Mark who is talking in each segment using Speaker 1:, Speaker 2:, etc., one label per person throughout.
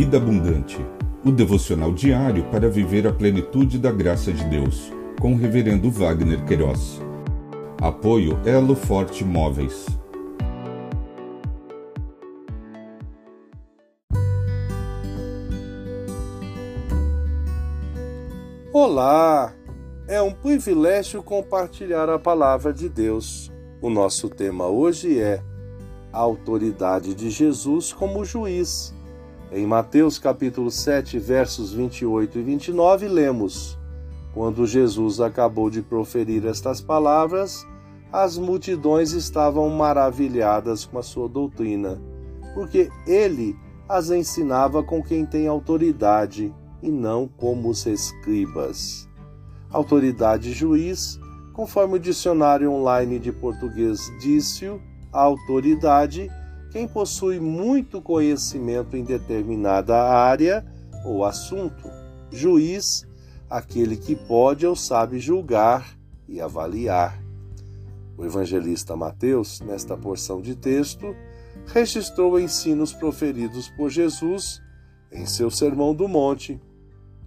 Speaker 1: Vida Abundante, o devocional diário para viver a plenitude da graça de Deus, com o Reverendo Wagner Queiroz. Apoio Elo Forte Móveis.
Speaker 2: Olá! É um privilégio compartilhar a palavra de Deus. O nosso tema hoje é a autoridade de Jesus como juiz. Em Mateus capítulo 7, versos 28 e 29, lemos: Quando Jesus acabou de proferir estas palavras, as multidões estavam maravilhadas com a sua doutrina, porque ele as ensinava com quem tem autoridade e não como os escribas. Autoridade juiz, conforme o dicionário online de português disse-o, a autoridade, quem possui muito conhecimento em determinada área ou assunto. Juiz, aquele que pode ou sabe julgar e avaliar. O evangelista Mateus, nesta porção de texto, registrou ensinos proferidos por Jesus em seu Sermão do Monte.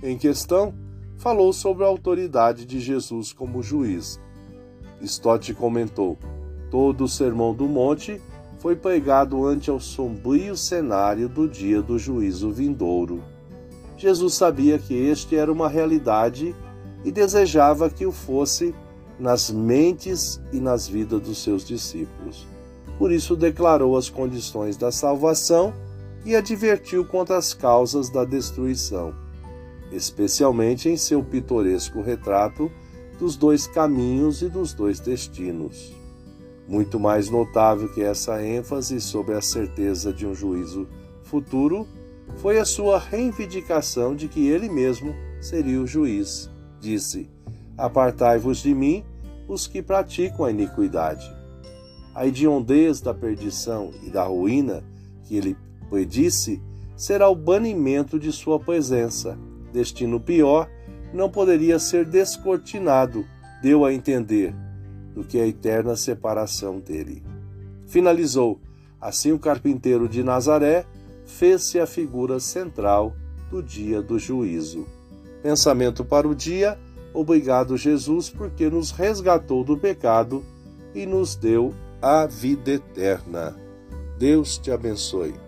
Speaker 2: Em questão, falou sobre a autoridade de Jesus como juiz. Stott comentou: Todo o Sermão do Monte foi pregado ante ao sombrio cenário do dia do juízo vindouro. Jesus sabia que este era uma realidade e desejava que o fosse nas mentes e nas vidas dos seus discípulos. Por isso declarou as condições da salvação e advertiu contra as causas da destruição, especialmente em seu pitoresco retrato dos dois caminhos e dos dois destinos. Muito mais notável que essa ênfase sobre a certeza de um juízo futuro foi a sua reivindicação de que ele mesmo seria o juiz. Disse: Apartai-vos de mim, os que praticam a iniquidade. A hediondez da perdição e da ruína que ele predisse será o banimento de sua presença. Destino pior não poderia ser descortinado, deu a entender do que a eterna separação dele. Finalizou: assim o carpinteiro de Nazaré fez-se a figura central do dia do juízo. Pensamento para o dia: obrigado, Jesus, porque nos resgatou do pecado e nos deu a vida eterna. Deus te abençoe.